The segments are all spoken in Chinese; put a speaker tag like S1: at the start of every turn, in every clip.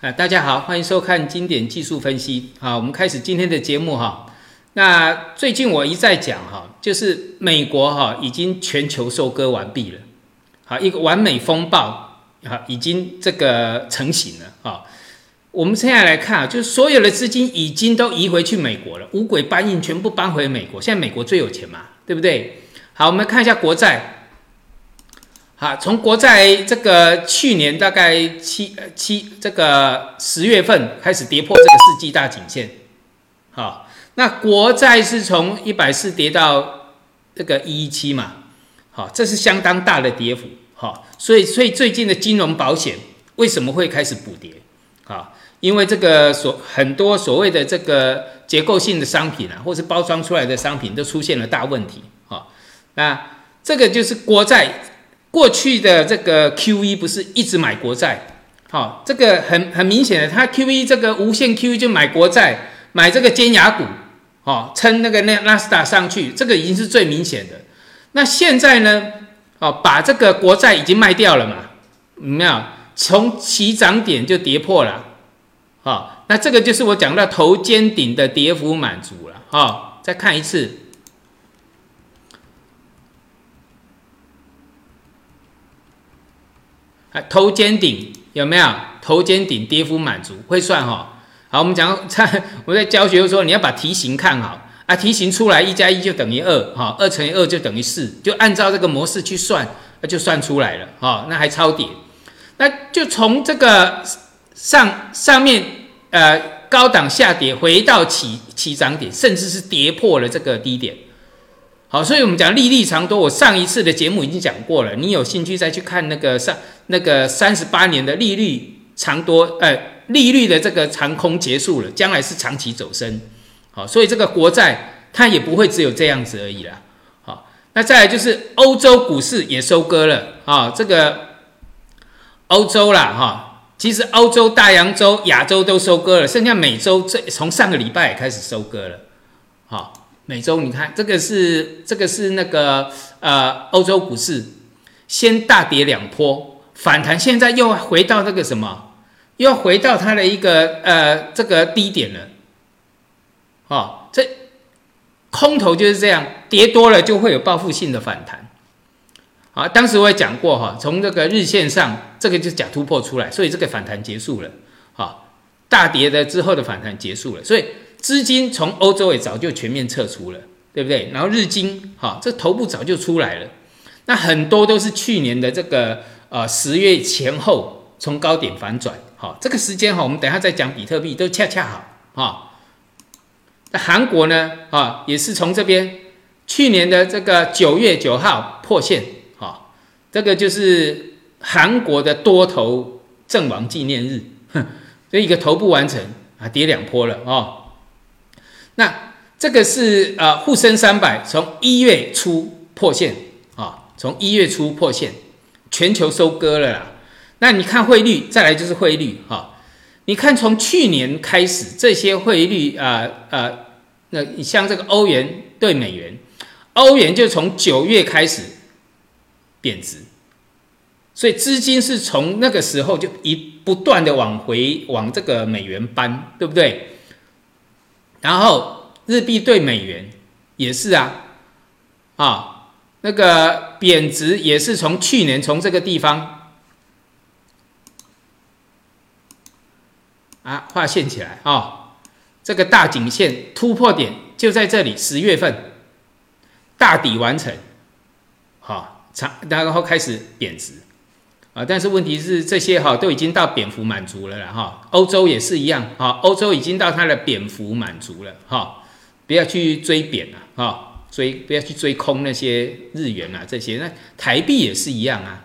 S1: 啊，大家好，欢迎收看经典技术分析。好，我们开始今天的节目哈。那最近我一再讲哈，就是美国哈已经全球收割完毕了，好，一个完美风暴啊已经这个成型了啊。我们现在来看啊，就是所有的资金已经都移回去美国了，五轨搬运全部搬回美国。现在美国最有钱嘛，对不对？好，我们看一下国债。好，从国债这个去年大概七呃七这个十月份开始跌破这个世纪大颈线，好，那国债是从一百四跌到这个一一七嘛，好，这是相当大的跌幅，好，所以所以最近的金融保险为什么会开始补跌？啊，因为这个所很多所谓的这个结构性的商品啊，或是包装出来的商品都出现了大问题，好，那这个就是国债。过去的这个 Q E 不是一直买国债，好，这个很很明显的，它 Q E 这个无限 Q E 就买国债，买这个尖牙股，哦，撑那个那纳斯达上去，这个已经是最明显的。那现在呢，哦，把这个国债已经卖掉了嘛，没有，从起涨点就跌破了，好，那这个就是我讲到头肩顶的跌幅满足了，好，再看一次。啊，头肩顶有没有？头肩顶跌幅满足会算哈。好，我们讲在我在教学的时候，你要把题型看好啊。题型出来，一加一就等于二，哈，二乘以二就等于四，就按照这个模式去算，那就算出来了，哈。那还超跌，那就从这个上上面呃高档下跌，回到起起涨点，甚至是跌破了这个低点。好，所以我们讲利率长多，我上一次的节目已经讲过了，你有兴趣再去看那个上那个三十八年的利率长多，呃，利率的这个长空结束了，将来是长期走升。好，所以这个国债它也不会只有这样子而已啦。好，那再来就是欧洲股市也收割了啊，这个欧洲啦哈，其实欧洲、大洋洲、亚洲都收割了，剩下美洲这从上个礼拜开始收割了，好。美洲，你看这个是这个是那个呃欧洲股市先大跌两波反弹，现在又回到那个什么，又回到它的一个呃这个低点了。哦，这空头就是这样，跌多了就会有报复性的反弹。啊，当时我也讲过哈，从这个日线上这个就是假突破出来，所以这个反弹结束了。啊，大跌的之后的反弹结束了，所以。资金从欧洲也早就全面撤出了，对不对？然后日经，哈，这头部早就出来了。那很多都是去年的这个呃十月前后从高点反转，好，这个时间哈，我们等下再讲比特币都恰恰好，哈。那韩国呢，啊，也是从这边去年的这个九月九号破线，哈，这个就是韩国的多头阵亡纪念日，哼，这一个头部完成啊，跌两波了，哦。那这个是呃沪深三百从一月初破线啊，从一月初破线，全球收割了啦。那你看汇率，再来就是汇率哈。你看从去年开始，这些汇率啊啊，那你像这个欧元对美元，欧元就从九月开始贬值，所以资金是从那个时候就一不断的往回往这个美元搬，对不对？然后日币对美元也是啊，啊，那个贬值也是从去年从这个地方啊画线起来啊，这个大颈线突破点就在这里，十月份大底完成，好长，然后开始贬值啊，但是问题是这些哈都已经到蝙蝠满足了了哈，欧洲也是一样哈，欧洲已经到它的蝙蝠满足了哈。不要去追贬了啊，追不要去追空那些日元啊，这些那台币也是一样啊。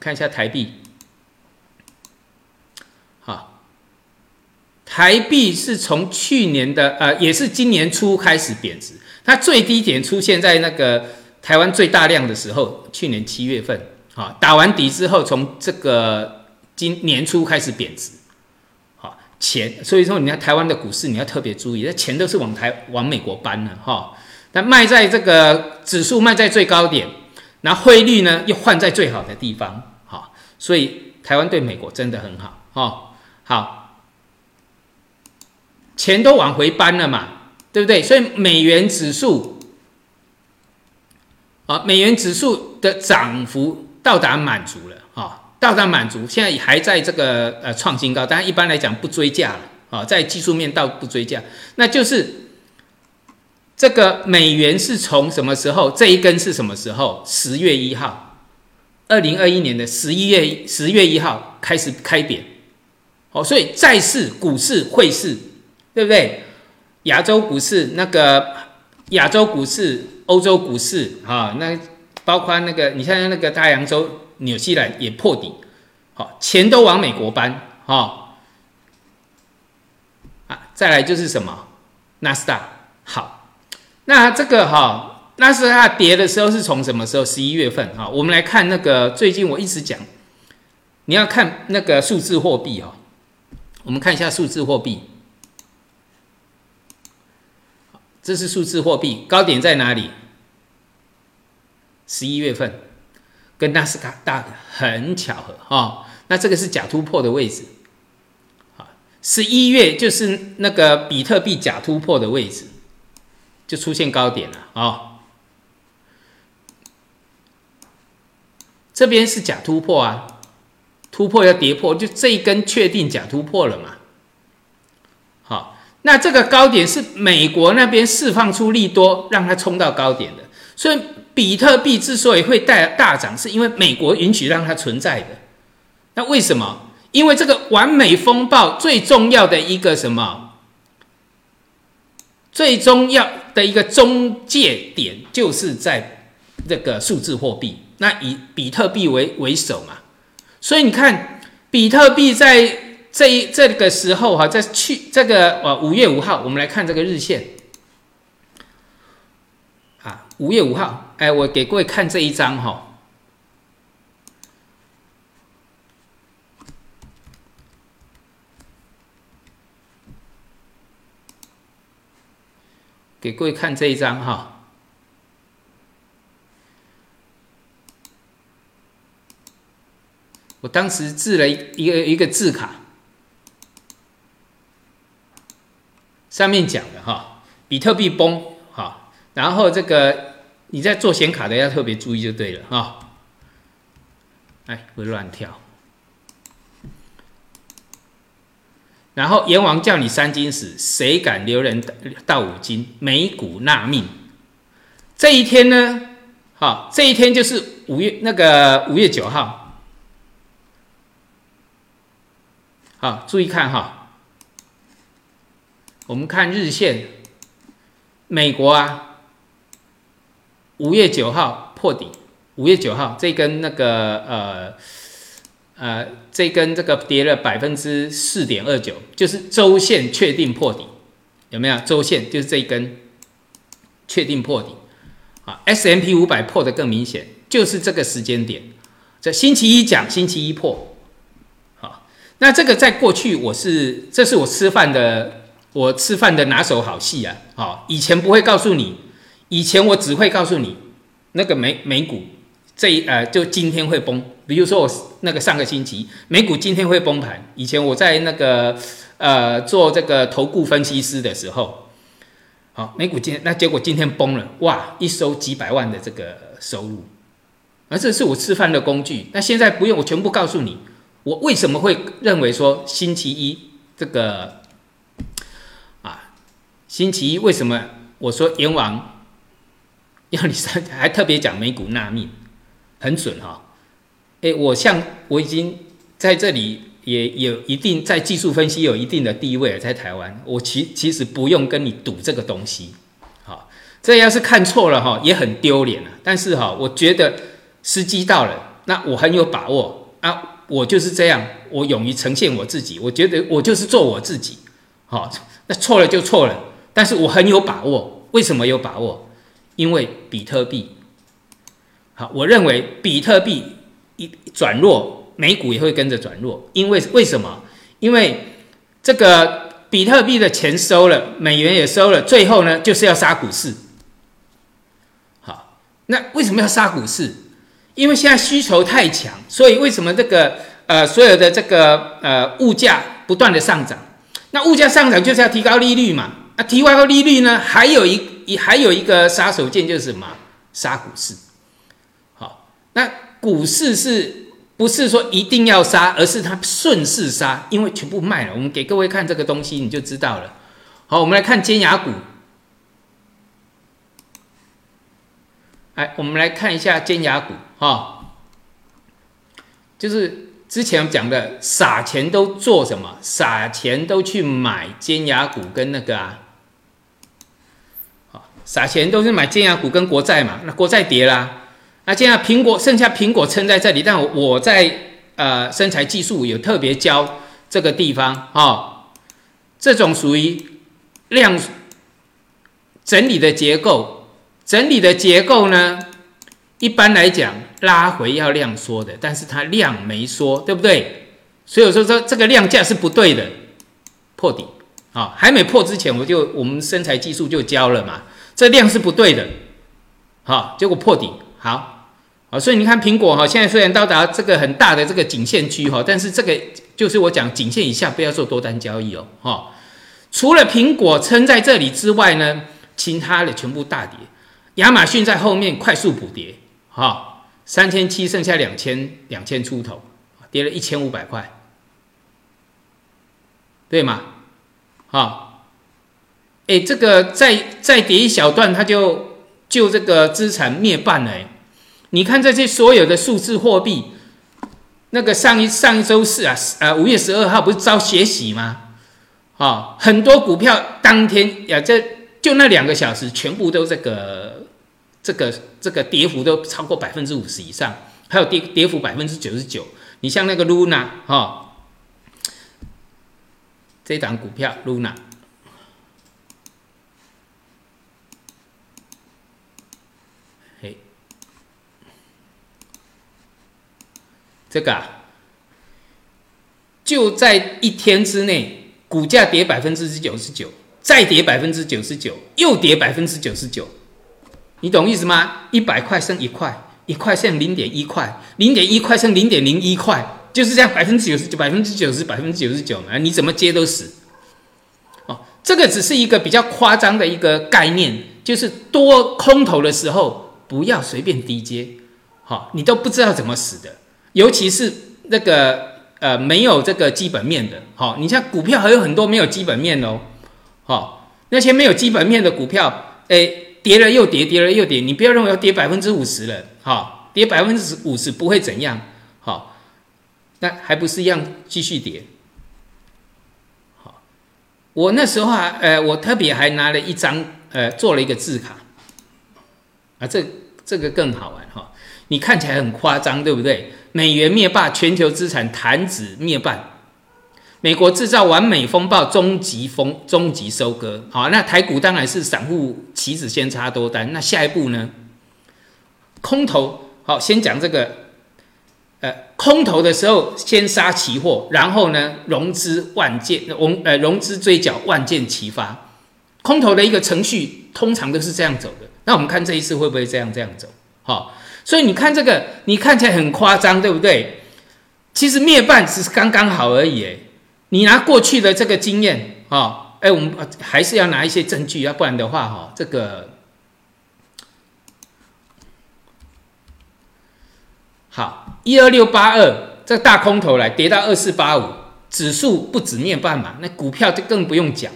S1: 看一下台币，好，台币是从去年的呃，也是今年初开始贬值，它最低点出现在那个台湾最大量的时候，去年七月份，啊，打完底之后，从这个今年初开始贬值。钱，所以说你看台湾的股市，你要特别注意，那钱都是往台往美国搬的哈。那卖在这个指数卖在最高点，那汇率呢又换在最好的地方，哈。所以台湾对美国真的很好哦。好，钱都往回搬了嘛，对不对？所以美元指数啊，美元指数的涨幅到达满足了到达满足，现在还在这个呃创新高，当然一般来讲不追价了啊，在技术面倒不追价，那就是这个美元是从什么时候？这一根是什么时候？十月一号，二零二一年的十一月十月一号开始开贬。哦，所以债市、股市、汇市，对不对？亚洲股市、那个亚洲股市、欧洲股市，啊，那包括那个，你像那个大洋洲、纽西兰也破底，好，钱都往美国搬，哈，啊，再来就是什么？纳斯达，好，那这个哈，纳斯达跌的时候是从什么时候？十一月份，哈，我们来看那个最近我一直讲，你要看那个数字货币，哦。我们看一下数字货币，这是数字货币高点在哪里？十一月份，跟纳斯达大的很巧合哈。那这个是假突破的位置，好，十一月就是那个比特币假突破的位置，就出现高点了啊。这边是假突破啊。突破要跌破，就这一根确定假突破了嘛？好，那这个高点是美国那边释放出利多，让它冲到高点的。所以比特币之所以会带大涨，是因为美国允许让它存在的。那为什么？因为这个完美风暴最重要的一个什么？最重要的一个中介点就是在这个数字货币，那以比特币为为首嘛。所以你看，比特币在这一这个时候哈，在去这个呃五月五号，我们来看这个日线，啊，五月五号，哎，我给各位看这一张哈，给各位看这一张哈。我当时制了一一个一个字卡，上面讲的哈，比特币崩哈，然后这个你在做显卡的要特别注意就对了哈，哎，会乱跳，然后阎王叫你三金死，谁敢留人到五金？美股纳命，这一天呢，好，这一天就是五月那个五月九号。好，注意看哈，我们看日线，美国啊，五月九号破底，五月九号这根那个呃呃这根这个跌了百分之四点二九，就是周线确定破底，有没有？周线就是这一根确定破底啊，S M P 五百破的更明显，就是这个时间点，这星期一讲，星期一破。那这个在过去，我是这是我吃饭的，我吃饭的拿手好戏啊！好，以前不会告诉你，以前我只会告诉你，那个美美股这一呃就今天会崩。比如说我那个上个星期美股今天会崩盘，以前我在那个呃做这个投顾分析师的时候，好，美股今天那结果今天崩了，哇，一收几百万的这个收入，而这是我吃饭的工具。那现在不用，我全部告诉你。我为什么会认为说星期一这个啊，星期一为什么我说阎王 要你三还特别讲美股纳命，很准哈？哎，我像我已经在这里也有一定在技术分析有一定的地位了，在台湾，我其其实不用跟你赌这个东西，好，这要是看错了哈，也很丢脸了。但是哈，我觉得时机到了，那我很有把握啊。我就是这样，我勇于呈现我自己。我觉得我就是做我自己，好，那错了就错了。但是我很有把握。为什么有把握？因为比特币，好，我认为比特币一转弱，美股也会跟着转弱。因为为什么？因为这个比特币的钱收了，美元也收了，最后呢就是要杀股市。好，那为什么要杀股市？因为现在需求太强，所以为什么这个呃所有的这个呃物价不断的上涨？那物价上涨就是要提高利率嘛？啊提高利率呢，还有一还有一个杀手锏就是什么？杀股市。好，那股市是不是说一定要杀，而是它顺势杀？因为全部卖了。我们给各位看这个东西，你就知道了。好，我们来看尖牙股。哎，我们来看一下尖牙股哈，就是之前讲的撒钱都做什么？撒钱都去买尖牙股跟那个啊，撒钱都是买尖牙股跟国债嘛。那国债跌啦，那现在苹果剩下苹果撑在这里，但我在呃身材技术有特别教这个地方哈，这种属于量整理的结构。整理的结构呢，一般来讲拉回要量缩的，但是它量没缩，对不对？所以我说说这个量价是不对的，破底啊，还没破之前我就我们身材技术就教了嘛，这量是不对的，好，结果破底，好，好，所以你看苹果哈，现在虽然到达这个很大的这个颈线区哈，但是这个就是我讲颈线以下不要做多单交易哦，哈，除了苹果撑在这里之外呢，其他的全部大跌。亚马逊在后面快速补跌，哈，三千七剩下两千两千出头，跌了一千五百块，对吗？好，哎，这个再再跌一小段，它就就这个资产灭半了。你看这些所有的数字货币，那个上一上一周四啊，呃，五月十二号不是遭血洗吗？啊，很多股票当天呀，这就那两个小时，全部都这个。这个这个跌幅都超过百分之五十以上，还有跌跌幅百分之九十九。你像那个 Luna 哈，这档股票 Luna，这个啊，就在一天之内，股价跌百分之九十九，再跌百分之九十九，又跌百分之九十九。你懂意思吗？一百块剩一块，一块剩零点一块，零点一块剩零点零一块，就是这样，百分之九十九，百分之九十，百分之九十九嘛，你怎么接都死。哦，这个只是一个比较夸张的一个概念，就是多空头的时候不要随便低接，好，你都不知道怎么死的，尤其是那个呃没有这个基本面的，好，你像股票还有很多没有基本面哦，好，那些没有基本面的股票，哎。跌了又跌，跌了又跌，你不要认为要跌百分之五十了，哈，跌百分之五十不会怎样，好，那还不是一样继续跌，好，我那时候还，呃，我特别还拿了一张，呃，做了一个字卡，啊，这这个更好玩哈，你看起来很夸张，对不对？美元灭霸，全球资产弹指灭半。美国制造完美风暴终极风终极收割，好，那台股当然是散户棋子先插多单，那下一步呢？空头好，先讲这个，呃，空头的时候先杀期货，然后呢，融资万箭，融呃融资追缴万箭齐发，空头的一个程序通常都是这样走的。那我们看这一次会不会这样这样走？好，所以你看这个，你看起来很夸张，对不对？其实灭半只是刚刚好而已，你拿过去的这个经验啊，哎，我们还是要拿一些证据，要不然的话哈，这个好一二六八二这大空头来跌到二四八五，指数不止面半嘛，那股票就更不用讲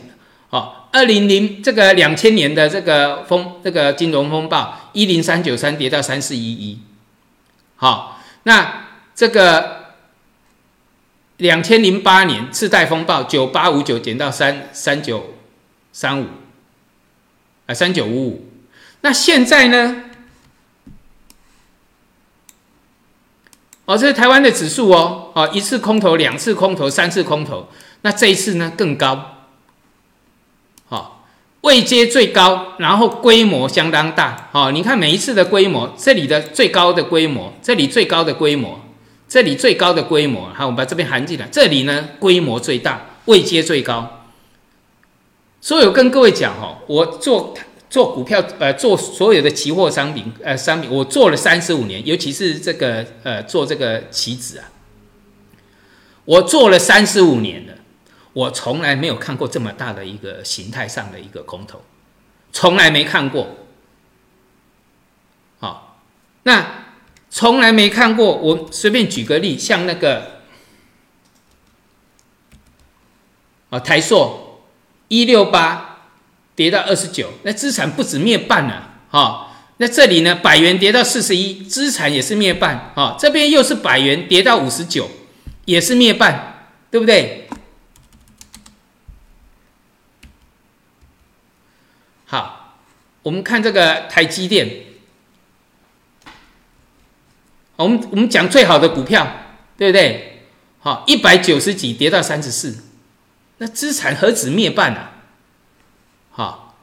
S1: 好，二零零这个两千年的这个风这个金融风暴一零三九三跌到三四一一，好，那这个。两千零八年次贷风暴，九八五九减到三三九三五，啊三九五五。那现在呢？哦，这是台湾的指数哦，哦一次空头，两次空头，三次空头。那这一次呢更高，位阶最高，然后规模相当大。好，你看每一次的规模，这里的最高的规模，这里最高的规模。这里最高的规模，好，我们把这边含进来。这里呢，规模最大，位阶最高。所以我跟各位讲哦，我做做股票，呃，做所有的期货商品，呃，商品我做了三十五年，尤其是这个，呃，做这个期指啊，我做了三十五年了，我从来没有看过这么大的一个形态上的一个空头，从来没看过。好，那从来没看过，我随便举个例，像那个，啊，台硕一六八。跌到二十九，那资产不止灭半了哈。那这里呢，百元跌到四十一，资产也是灭半啊。这边又是百元跌到五十九，也是灭半，对不对？好，我们看这个台积电，我们我们讲最好的股票，对不对？好，一百九十几跌到三十四，那资产何止灭半啊？好，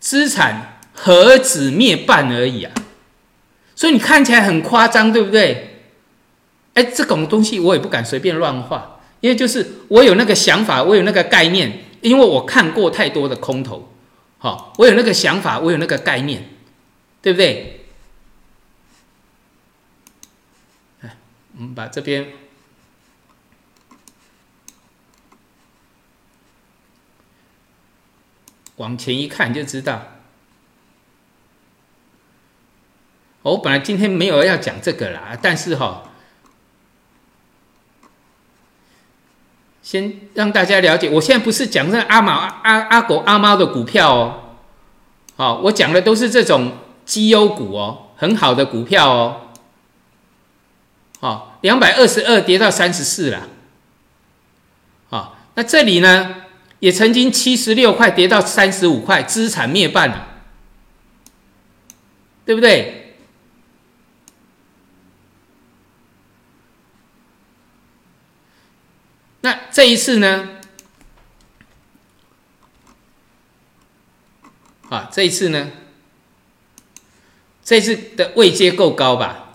S1: 资产何止灭半而已啊！所以你看起来很夸张，对不对？哎，这种东西我也不敢随便乱画，因为就是我有那个想法，我有那个概念，因为我看过太多的空头。好，我有那个想法，我有那个概念，对不对？哎，我们把这边。往前一看就知道，我本来今天没有要讲这个啦，但是哈，先让大家了解，我现在不是讲这阿毛阿阿狗阿猫的股票哦，好，我讲的都是这种绩优股哦，很好的股票哦，好，两百二十二跌到三十四了，好，那这里呢？也曾经七十六块跌到三十五块，资产灭半了，对不对？那这一次呢？啊，这一次呢？这次的位阶够高吧？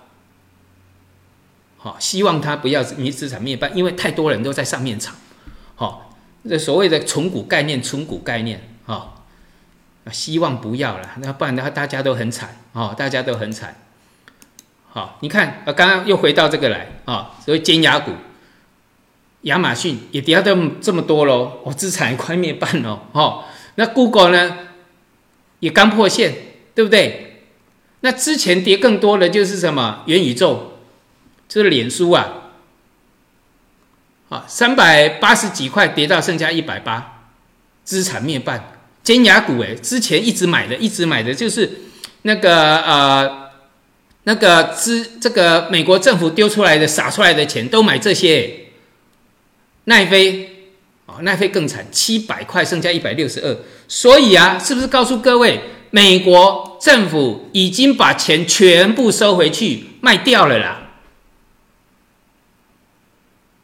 S1: 好，希望它不要灭资产灭霸，因为太多人都在上面炒，好。这所谓的存股概念，存股概念，啊，希望不要了，那不然的话大家都很惨，哦，大家都很惨，好，你看，啊，刚刚又回到这个来，啊，所谓尖牙股，亚马逊也跌到这么多喽，哦，资产快灭半喽，哦，那 Google 呢，也刚破线，对不对？那之前跌更多的就是什么元宇宙，就是脸书啊。啊，三百八十几块跌到剩下一百八，资产灭半。尖牙股哎，之前一直买的，一直买的就是那个呃，那个资这个美国政府丢出来的撒出来的钱都买这些。奈飞啊，奈飞更惨，七百块剩下一百六十二。所以啊，是不是告诉各位，美国政府已经把钱全部收回去卖掉了啦？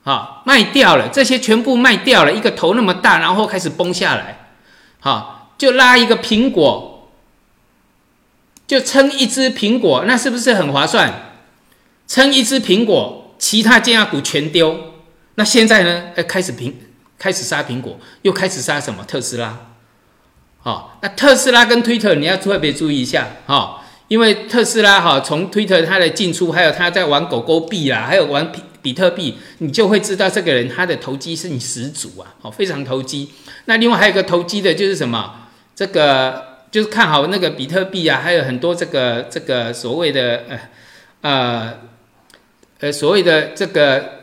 S1: 好，卖掉了，这些全部卖掉了，一个头那么大，然后开始崩下来，好，就拉一个苹果，就称一只苹果，那是不是很划算？称一只苹果，其他尖牙股全丢。那现在呢？哎，开始苹，开始杀苹果，又开始杀什么？特斯拉。好，那特斯拉跟推特你要特别注意一下，哈，因为特斯拉哈，从推特它的进出，还有它在玩狗狗币啊，还有玩。比比特币，你就会知道这个人他的投机是你十足啊，好，非常投机。那另外还有个投机的，就是什么？这个就是看好那个比特币啊，还有很多这个这个所谓的呃呃呃所谓的这个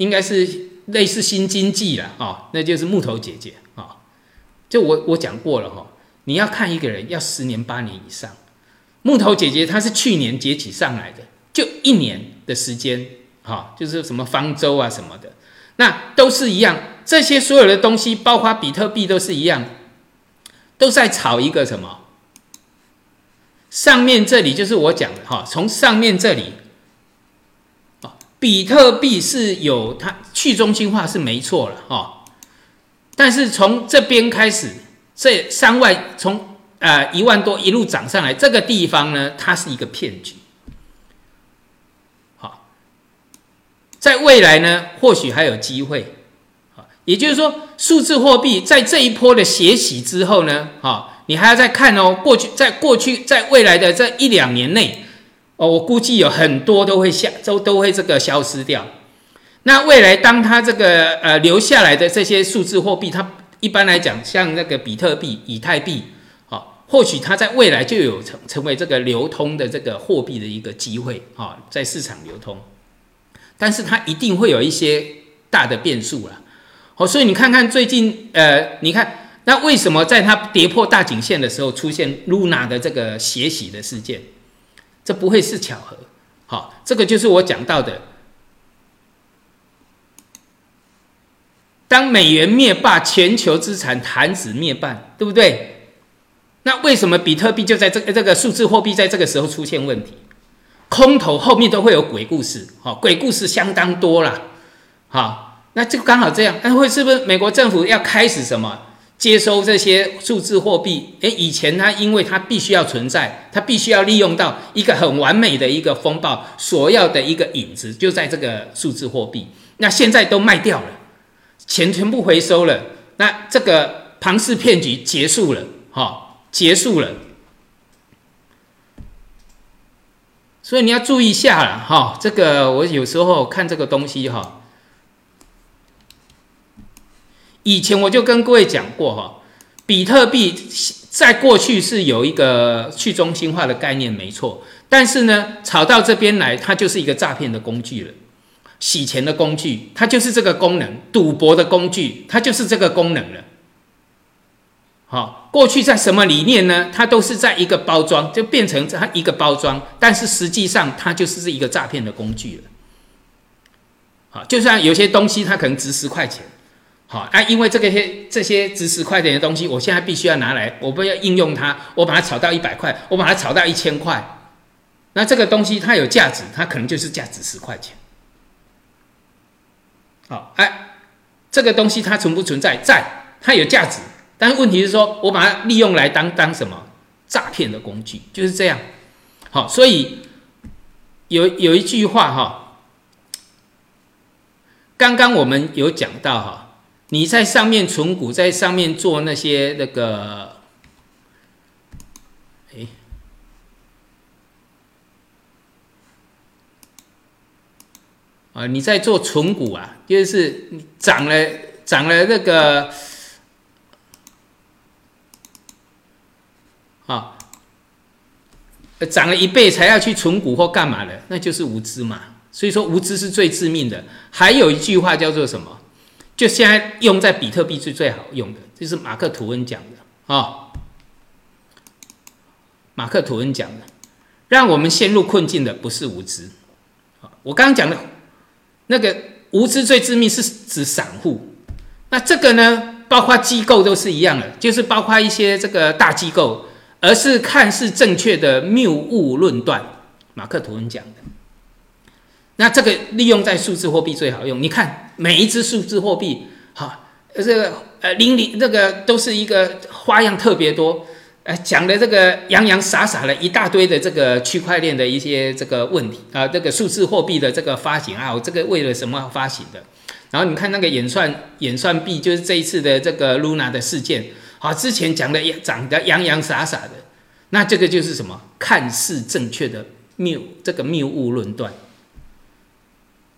S1: 应该是类似新经济了啊，那就是木头姐姐啊。就我我讲过了哈，你要看一个人要十年八年以上，木头姐姐她是去年崛起上来的，就一年的时间。好，就是什么方舟啊什么的，那都是一样。这些所有的东西，包括比特币，都是一样，都在炒一个什么？上面这里就是我讲的哈，从上面这里，比特币是有它去中心化是没错了哈，但是从这边开始，这三万从呃一万多一路涨上来，这个地方呢，它是一个骗局。好。在未来呢，或许还有机会，啊，也就是说，数字货币在这一波的血洗之后呢，哈，你还要再看哦，过去在过去在未来的这一两年内，哦，我估计有很多都会下都都会这个消失掉。那未来当它这个呃留下来的这些数字货币，它一般来讲，像那个比特币、以太币，好，或许它在未来就有成成为这个流通的这个货币的一个机会啊，在市场流通。但是它一定会有一些大的变数了，哦，所以你看看最近，呃，你看那为什么在它跌破大颈线的时候出现 Luna 的这个血洗的事件？这不会是巧合，好，这个就是我讲到的，当美元灭霸，全球资产弹指灭半，对不对？那为什么比特币就在这个这个数字货币在这个时候出现问题？空头后面都会有鬼故事，好，鬼故事相当多了，好，那就刚好这样，那会是不是美国政府要开始什么？接收这些数字货币？诶，以前它因为它必须要存在，它必须要利用到一个很完美的一个风暴所要的一个影子，就在这个数字货币。那现在都卖掉了，钱全部回收了，那这个庞氏骗局结束了，哈，结束了。所以你要注意一下了哈，这个我有时候看这个东西哈，以前我就跟各位讲过哈，比特币在过去是有一个去中心化的概念没错，但是呢，炒到这边来，它就是一个诈骗的工具了，洗钱的工具，它就是这个功能，赌博的工具，它就是这个功能了。好，过去在什么理念呢？它都是在一个包装，就变成它一个包装，但是实际上它就是是一个诈骗的工具了。好，就像有些东西它可能值十块钱，好，啊，因为这个些这些值十块钱的东西，我现在必须要拿来，我不要应用它，我把它炒到一百块，我把它炒到一千块，那这个东西它有价值，它可能就是价值十块钱。好，哎，这个东西它存不存在？在，它有价值。但是问题是说，我把它利用来当当什么诈骗的工具，就是这样。好，所以有有一句话哈，刚刚我们有讲到哈，你在上面存股，在上面做那些那个，哎，啊，你在做存股啊，就是涨了涨了那个。啊，涨了一倍才要去存股或干嘛的，那就是无知嘛。所以说无知是最致命的。还有一句话叫做什么？就现在用在比特币是最好用的，就是马克吐温讲的啊。马克吐温讲的，让我们陷入困境的不是无知。我刚刚讲的，那个无知最致命是指散户。那这个呢，包括机构都是一样的，就是包括一些这个大机构。而是看似正确的谬误论断，马克吐温讲的。那这个利用在数字货币最好用。你看每一只数字货币，哈，这个呃，零零这个都是一个花样特别多，呃，讲的这个洋洋洒洒的一大堆的这个区块链的一些这个问题啊，这个数字货币的这个发行啊，我这个为了什么发行的？然后你看那个演算演算币，就是这一次的这个 Luna 的事件。好，之前讲的也长得洋洋洒洒的，那这个就是什么？看似正确的谬这个谬误论断，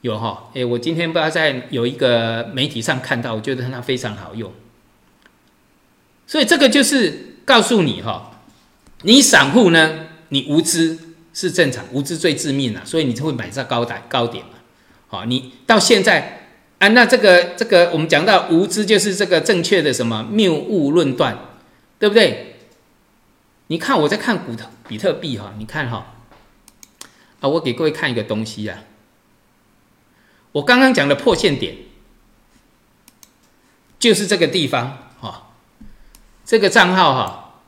S1: 有哈？哎，我今天不知道在有一个媒体上看到，我觉得它非常好用。所以这个就是告诉你哈，你散户呢，你无知是正常，无知最致命了，所以你就会买在高台高点嘛。好，你到现在。啊，那这个这个，我们讲到无知就是这个正确的什么谬误论断，对不对？你看我在看股特比特币哈，你看哈，啊，我给各位看一个东西啊，我刚刚讲的破线点就是这个地方哈，这个账号哈，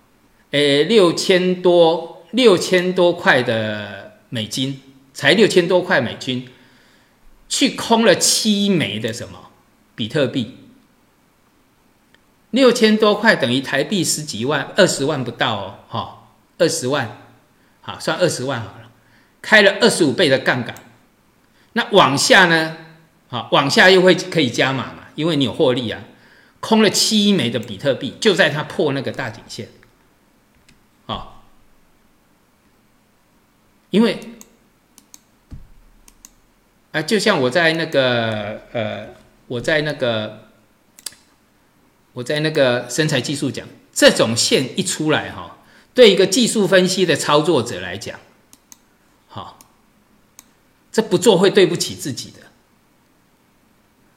S1: 诶，六千多六千多块的美金，才六千多块美金。去空了七枚的什么比特币，六千多块等于台币十几万，二十万不到哦，哈，二十万，好算二十万好了，开了二十五倍的杠杆，那往下呢？好，往下又会可以加码嘛，因为你有获利啊，空了七亿枚的比特币，就在它破那个大颈线，哦，因为，啊，就像我在那个，呃，我在那个，我在那个身财技术讲，这种线一出来哈，对一个技术分析的操作者来讲。这不做会对不起自己的。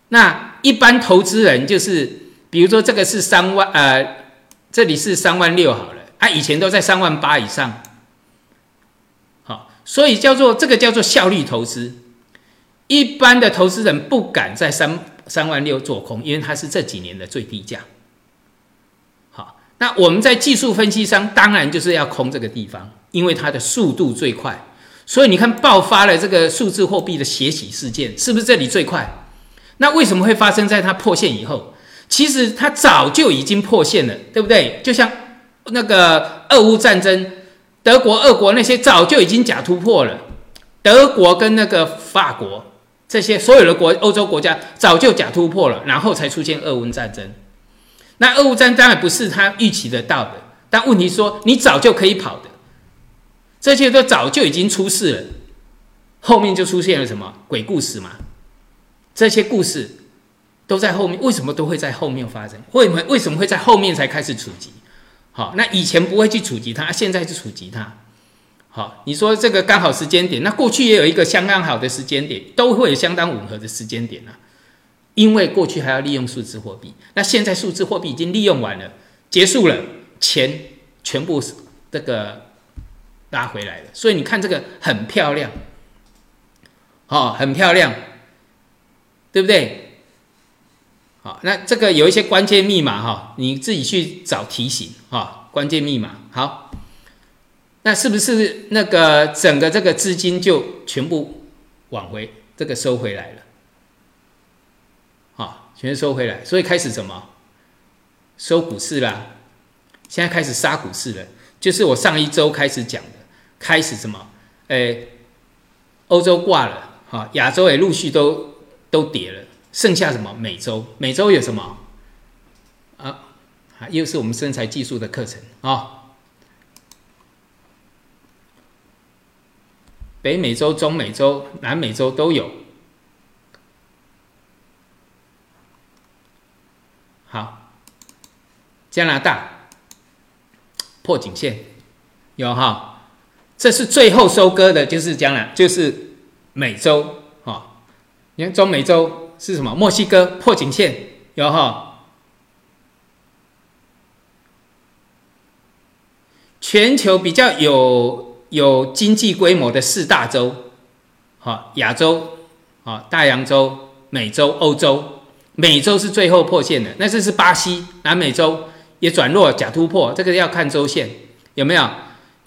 S1: 那一般投资人就是，比如说这个是三万，呃，这里是三万六好了，啊，以前都在三万八以上，好，所以叫做这个叫做效率投资。一般的投资人不敢在三三万六做空，因为它是这几年的最低价。好，那我们在技术分析上当然就是要空这个地方，因为它的速度最快。所以你看爆发了这个数字货币的血洗事件，是不是这里最快？那为什么会发生在它破线以后？其实它早就已经破线了，对不对？就像那个俄乌战争，德国、俄国那些早就已经假突破了。德国跟那个法国这些所有的国欧洲国家早就假突破了，然后才出现俄乌战争。那俄乌战当然不是他预期得到的，但问题说你早就可以跑的，这些都早就已经出事了，后面就出现了什么鬼故事嘛？这些故事都在后面，为什么都会在后面发生？为什么为什么会在后面才开始触及？好，那以前不会去触及它，现在就触及它。好，你说这个刚好时间点，那过去也有一个相当好的时间点，都会有相当吻合的时间点啊。因为过去还要利用数字货币，那现在数字货币已经利用完了，结束了，钱全部是这个拉回来了，所以你看这个很漂亮，好，很漂亮。对不对？好，那这个有一些关键密码哈，你自己去找提醒哈。关键密码好，那是不是那个整个这个资金就全部往回这个收回来了？好，全收回来，所以开始什么？收股市啦。现在开始杀股市了，就是我上一周开始讲的，开始什么？哎，欧洲挂了，哈，亚洲也陆续都。都跌了，剩下什么？美洲，美洲有什么？啊，又是我们身材技术的课程啊。北美洲、中美洲、南美洲都有。好，加拿大破颈线有哈，这是最后收割的，就是将来就是美洲啊。你看中美洲是什么？墨西哥破颈线有哈？全球比较有有经济规模的四大洲，哈，亚洲，啊，大洋洲、美洲、欧洲，美洲是最后破线的。那这是巴西，南美洲也转弱假突破，这个要看周线有没有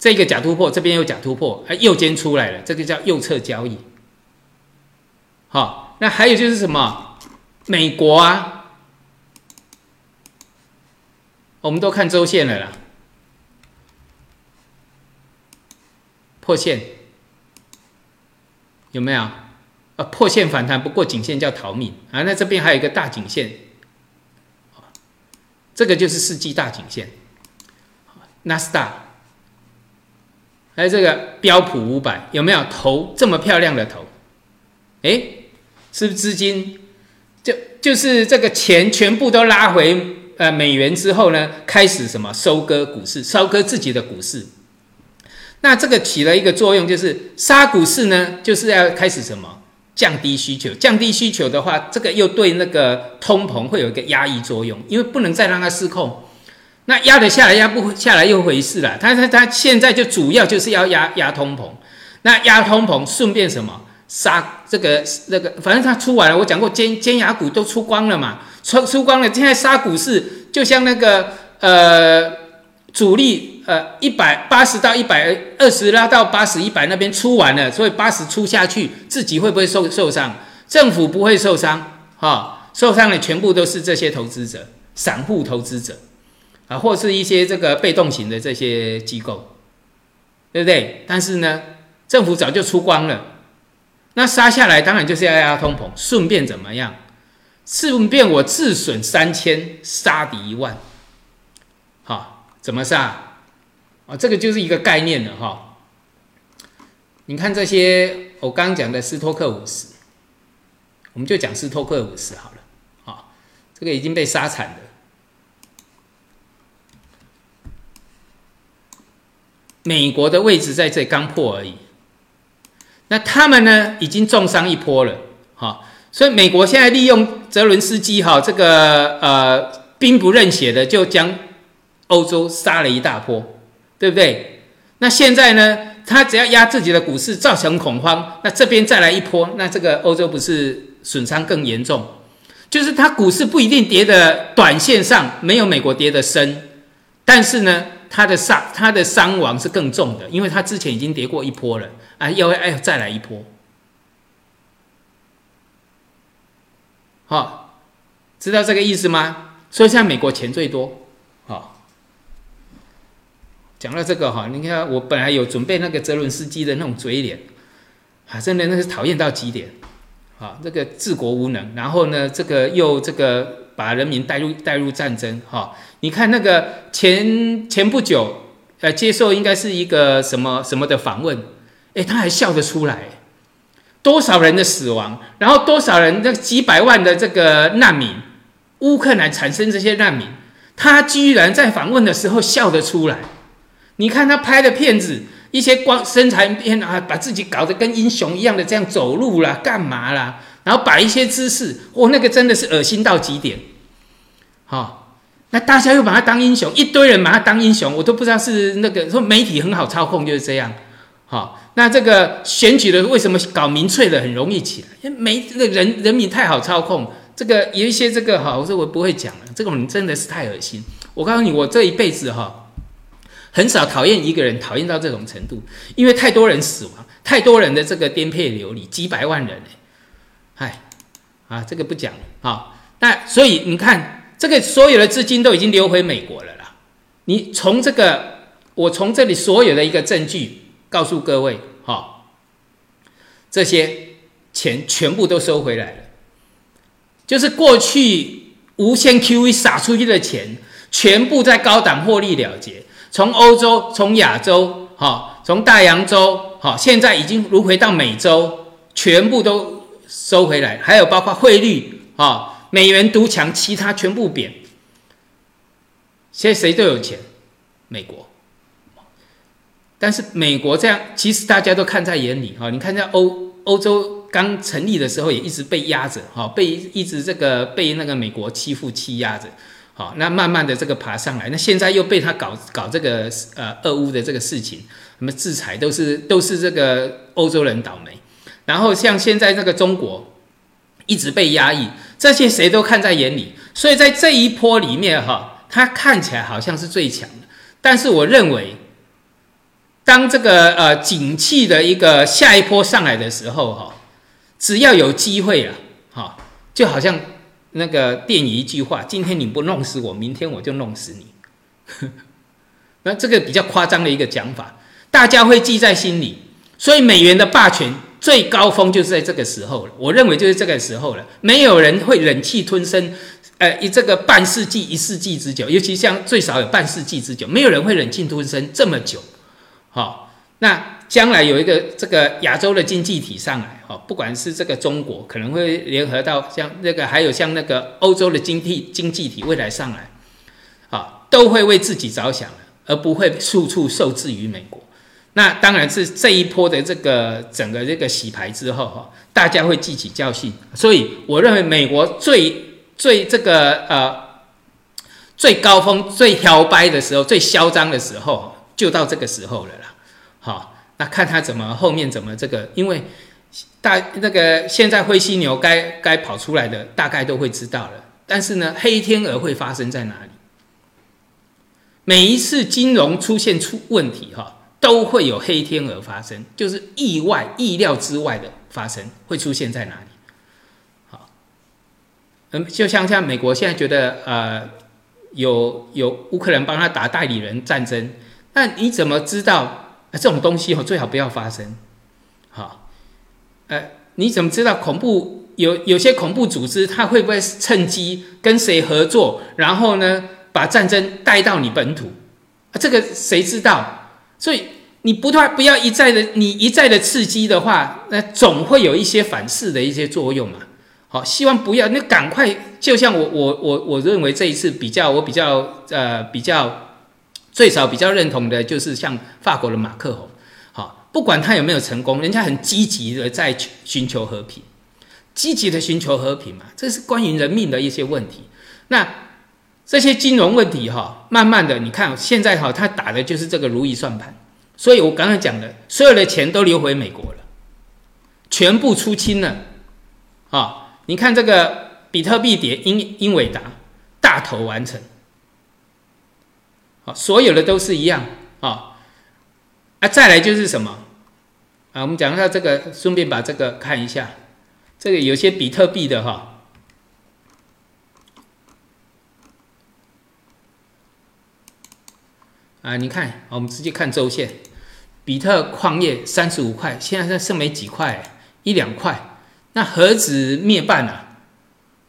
S1: 这个假突破，这边有假突破，哎，右肩出来了，这个叫右侧交易。好，那还有就是什么？美国啊，我们都看周线了啦，破线有没有？啊，破线反弹不过颈线叫逃命啊。那这边还有一个大颈线，这个就是世纪大颈线。纳斯达，还有这个标普五百，有没有头这么漂亮的头？哎。是不是资金就就是这个钱全部都拉回呃美元之后呢，开始什么收割股市，收割自己的股市。那这个起了一个作用，就是杀股市呢，就是要开始什么降低需求，降低需求的话，这个又对那个通膨会有一个压抑作用，因为不能再让它失控。那压得下来，压不下来又回事了。他他他现在就主要就是要压压通膨，那压通膨顺便什么？杀这个那个，反正他出完了。我讲过，尖尖牙股都出光了嘛，出出光了。现在杀股市就像那个呃主力呃一百八十到一百二十拉到八十一百那边出完了，所以八十出下去，自己会不会受受伤？政府不会受伤哈，受伤的全部都是这些投资者、散户投资者啊，或是一些这个被动型的这些机构，对不对？但是呢，政府早就出光了。那杀下来当然就是要压通膨，顺便怎么样？顺便我自损三千，杀敌一万。好，怎么杀？啊，这个就是一个概念了哈。你看这些，我刚讲的斯托克五十，我们就讲斯托克五十好了。啊，这个已经被杀惨了。美国的位置在这刚破而已，那他们呢已经重伤一波了。哈，所以美国现在利用泽伦斯基哈这个呃兵不认血的，就将欧洲杀了一大波，对不对？那现在呢？他只要压自己的股市，造成恐慌，那这边再来一波，那这个欧洲不是损伤更严重？就是它股市不一定跌的，短线上没有美国跌的深，但是呢，他的伤他的伤亡是更重的，因为他之前已经跌过一波了啊，要哎再来一波，好，知道这个意思吗？所以现在美国钱最多，好。讲到这个哈，你看我本来有准备那个泽伦斯基的那种嘴脸，啊，真的那是讨厌到极点，啊，这个治国无能，然后呢，这个又这个把人民带入带入战争，哈，你看那个前前不久，呃，接受应该是一个什么什么的访问，哎，他还笑得出来，多少人的死亡，然后多少人这几百万的这个难民，乌克兰产生这些难民，他居然在访问的时候笑得出来。你看他拍的片子，一些光身材片啊，把自己搞得跟英雄一样的这样走路啦，干嘛啦？然后摆一些姿势，哦，那个真的是恶心到极点。好，那大家又把他当英雄，一堆人把他当英雄，我都不知道是那个说媒体很好操控就是这样。好，那这个选举的为什么搞民粹的很容易起来？因为没这个人人民太好操控，这个有一些这个哈，我说我不会讲了，这种人真的是太恶心。我告诉你，我这一辈子哈。很少讨厌一个人，讨厌到这种程度，因为太多人死亡，太多人的这个颠沛流离，几百万人哎，啊，这个不讲了啊。那所以你看，这个所有的资金都已经流回美国了啦。你从这个，我从这里所有的一个证据告诉各位，哈，这些钱全部都收回来了，就是过去无限 QE 撒出去的钱，全部在高档获利了结。从欧洲，从亚洲，哈，从大洋洲，哈，现在已经如回到美洲，全部都收回来，还有包括汇率，哈，美元独强，其他全部贬。现在谁都有钱，美国。但是美国这样，其实大家都看在眼里，哈，你看在欧欧洲刚成立的时候，也一直被压着，哈，被一直这个被那个美国欺负欺压着。好，那慢慢的这个爬上来，那现在又被他搞搞这个呃俄乌的这个事情，什么制裁都是都是这个欧洲人倒霉，然后像现在这个中国一直被压抑，这些谁都看在眼里，所以在这一波里面哈，它看起来好像是最强的，但是我认为，当这个呃景气的一个下一波上来的时候哈，只要有机会了，哈，就好像。那个电影一句话，今天你不弄死我，明天我就弄死你。那这个比较夸张的一个讲法，大家会记在心里。所以美元的霸权最高峰就是在这个时候了。我认为就是这个时候了，没有人会忍气吞声，呃，以这个半世纪、一世纪之久，尤其像最少有半世纪之久，没有人会忍气吞声这么久。好，那。将来有一个这个亚洲的经济体上来，哦，不管是这个中国可能会联合到像那个，还有像那个欧洲的经济经济体未来上来，啊，都会为自己着想而不会处处受制于美国。那当然是这一波的这个整个这个洗牌之后，哈，大家会记起教训。所以我认为美国最最这个呃最高峰、最摇摆的时候、最嚣张的时候，就到这个时候了啦，好。那看他怎么后面怎么这个，因为大那个现在灰犀牛该该跑出来的大概都会知道了。但是呢，黑天鹅会发生在哪里？每一次金融出现出问题哈，都会有黑天鹅发生，就是意外、意料之外的发生，会出现在哪里？好，嗯，就像像美国现在觉得呃，有有乌克兰帮他打代理人战争，那你怎么知道？这种东西哦，最好不要发生。好，呃，你怎么知道恐怖有有些恐怖组织，他会不会趁机跟谁合作，然后呢，把战争带到你本土？啊，这个谁知道？所以你不断不要一再的，你一再的刺激的话，那总会有一些反噬的一些作用嘛。好，希望不要，那赶快，就像我我我我认为这一次比较，我比较呃比较最少比较认同的就是像法国的马克宏，好，不管他有没有成功，人家很积极的在寻求和平，积极的寻求和平嘛，这是关于人命的一些问题。那这些金融问题哈，慢慢的，你看现在哈，他打的就是这个如意算盘，所以我刚才讲的，所有的钱都流回美国了，全部出清了，啊。你看这个比特币跌，英英伟达大头完成，好，所有的都是一样啊，啊，再来就是什么啊？我们讲一下这个，顺便把这个看一下，这个有些比特币的哈，啊，你看，我们直接看周线，比特矿业三十五块，现在剩没几块，一两块。那何止灭半啊？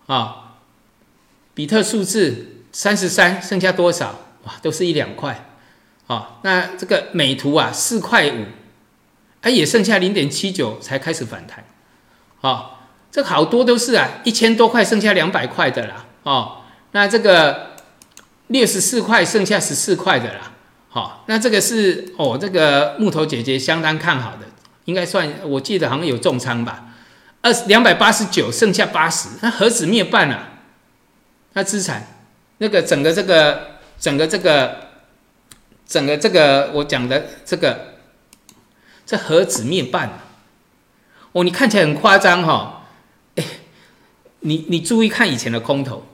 S1: 啊，比特数字三十三，剩下多少？哇，都是一两块。啊，那这个美图啊，四块五，哎，也剩下零点七九才开始反弹。啊，这好多都是啊，一千多块剩下两百块的啦。哦，那这个六十四块剩下十四块的啦。好，那这个是哦，这个木头姐姐相当看好的，应该算，我记得好像有重仓吧。二两百八十九，剩下八十，那何止灭半啊？那资产，那个整个这个，整个这个，整个这个，我讲的这个，这何止灭半啊？哦，你看起来很夸张哈，哎，你你注意看以前的空头，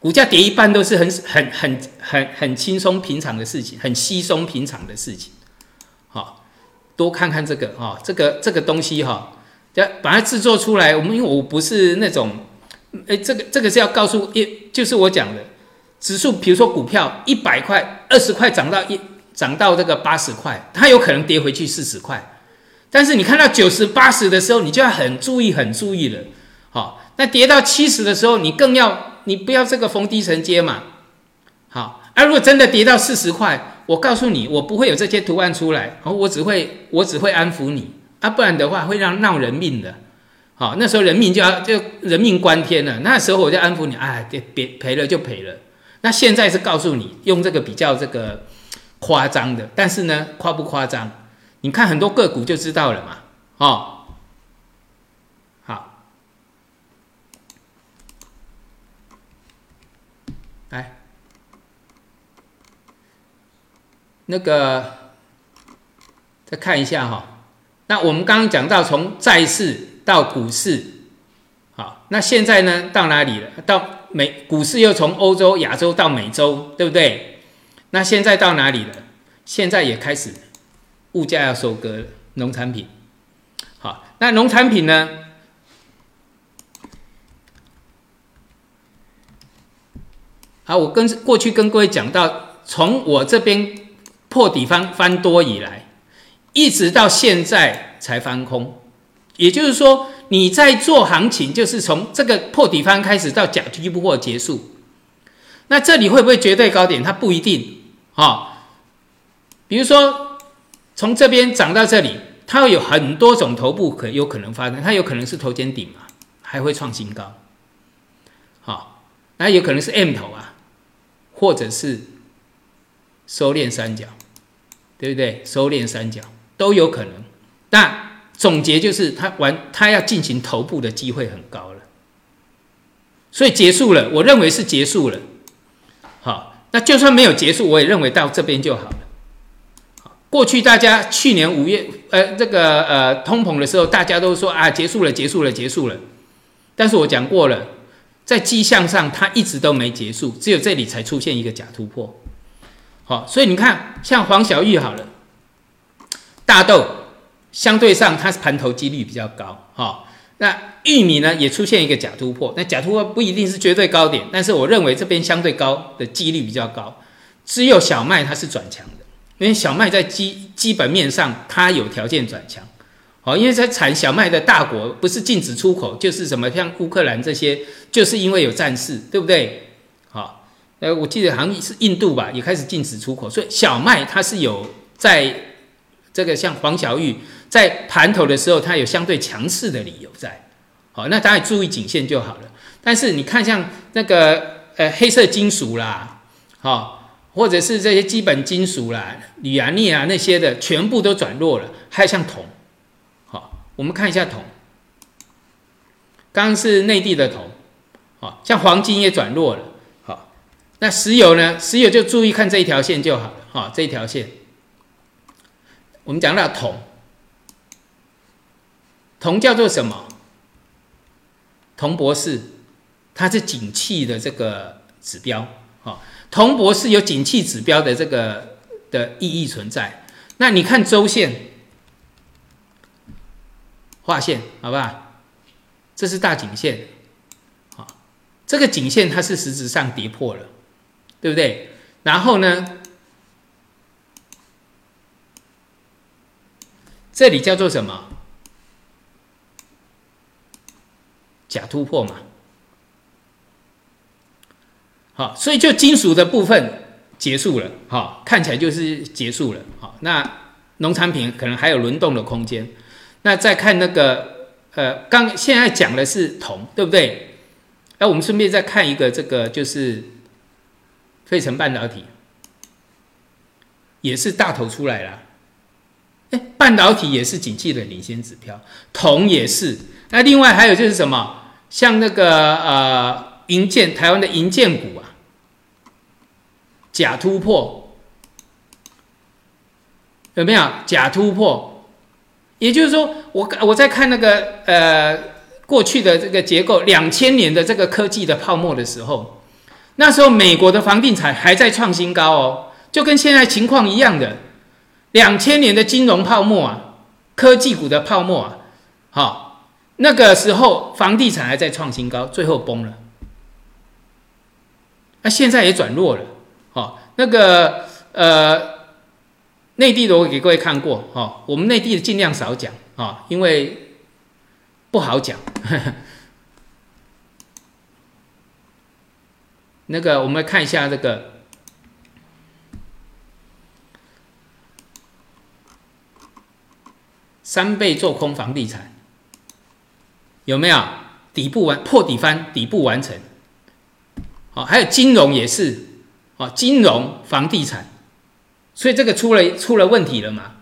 S1: 股价跌一半都是很很很很很轻松平常的事情，很稀松平常的事情。好，多看看这个啊，这个这个东西哈。要把它制作出来，我们因为我不是那种，哎，这个这个是要告诉，一就是我讲的指数，比如说股票一百块、二十块涨到一涨到这个八十块，它有可能跌回去四十块，但是你看到九十八十的时候，你就要很注意、很注意了。好，那跌到七十的时候，你更要你不要这个逢低承接嘛。好，而如果真的跌到四十块，我告诉你，我不会有这些图案出来，然后我只会我只会安抚你。啊，不然的话会让闹人命的，好，那时候人命就要就人命关天了。那时候我就安抚你，哎，别别赔了就赔了。那现在是告诉你用这个比较这个夸张的，但是呢，夸不夸张？你看很多个股就知道了嘛，哦，好，来，那个再看一下哈。那我们刚刚讲到从债市到股市，好，那现在呢到哪里了？到美股市又从欧洲、亚洲到美洲，对不对？那现在到哪里了？现在也开始物价要收割，农产品。好，那农产品呢？好，我跟过去跟各位讲到，从我这边破底翻翻多以来。一直到现在才翻空，也就是说，你在做行情，就是从这个破底翻开始到假局部或结束。那这里会不会绝对高点？它不一定啊。比如说，从这边涨到这里，它会有很多种头部可有可能发生，它有可能是头肩顶嘛，还会创新高。好，那有可能是 M 头啊，或者是收敛三角，对不对？收敛三角。都有可能，那总结就是他玩他要进行头部的机会很高了，所以结束了，我认为是结束了。好，那就算没有结束，我也认为到这边就好了。过去大家去年五月呃这个呃通膨的时候，大家都说啊结束了，结束了，结束了。但是我讲过了，在迹象上它一直都没结束，只有这里才出现一个假突破。好，所以你看像黄小玉好了。大豆相对上它是盘头几率比较高，哈。那玉米呢也出现一个假突破，那假突破不一定是绝对高点，但是我认为这边相对高的几率比较高。只有小麦它是转强的，因为小麦在基基本面上它有条件转强，好，因为在产小麦的大国不是禁止出口，就是什么像乌克兰这些，就是因为有战事，对不对？好，呃，我记得好像是印度吧，也开始禁止出口，所以小麦它是有。在这个像黄小玉在盘头的时候，它有相对强势的理由在。好，那大家注意颈线就好了。但是你看像那个呃黑色金属啦，好，或者是这些基本金属啦，铝啊、镍啊那些的，全部都转弱了。还有像铜，好，我们看一下铜。刚刚是内地的铜，好，像黄金也转弱了。那石油呢？石油就注意看这一条线就好了。哈，这一条线，我们讲到铜，铜叫做什么？铜博士，它是景气的这个指标。哈，铜博士有景气指标的这个的意义存在。那你看周线，画线，好不好？这是大颈线，好，这个颈线它是实质上跌破了，对不对？然后呢，这里叫做什么？假突破嘛。好，所以就金属的部分结束了，好，看起来就是结束了。好，那农产品可能还有轮动的空间。那再看那个。呃，刚现在讲的是铜，对不对？那我们顺便再看一个，这个就是费城半导体，也是大头出来了。哎，半导体也是景气的领先指标，铜也是。那另外还有就是什么？像那个呃银建，台湾的银建股啊，假突破有没有？假突破。也就是说，我我在看那个呃过去的这个结构，两千年的这个科技的泡沫的时候，那时候美国的房地产还在创新高哦，就跟现在情况一样的，两千年的金融泡沫啊，科技股的泡沫啊，好，那个时候房地产还在创新高，最后崩了，那现在也转弱了，好，那个呃。内地的我给各位看过哈，我们内地的尽量少讲啊，因为不好讲。那个我们看一下这个三倍做空房地产有没有底部完破底翻底部完成？好，还有金融也是啊，金融房地产。所以这个出了出了问题了嘛？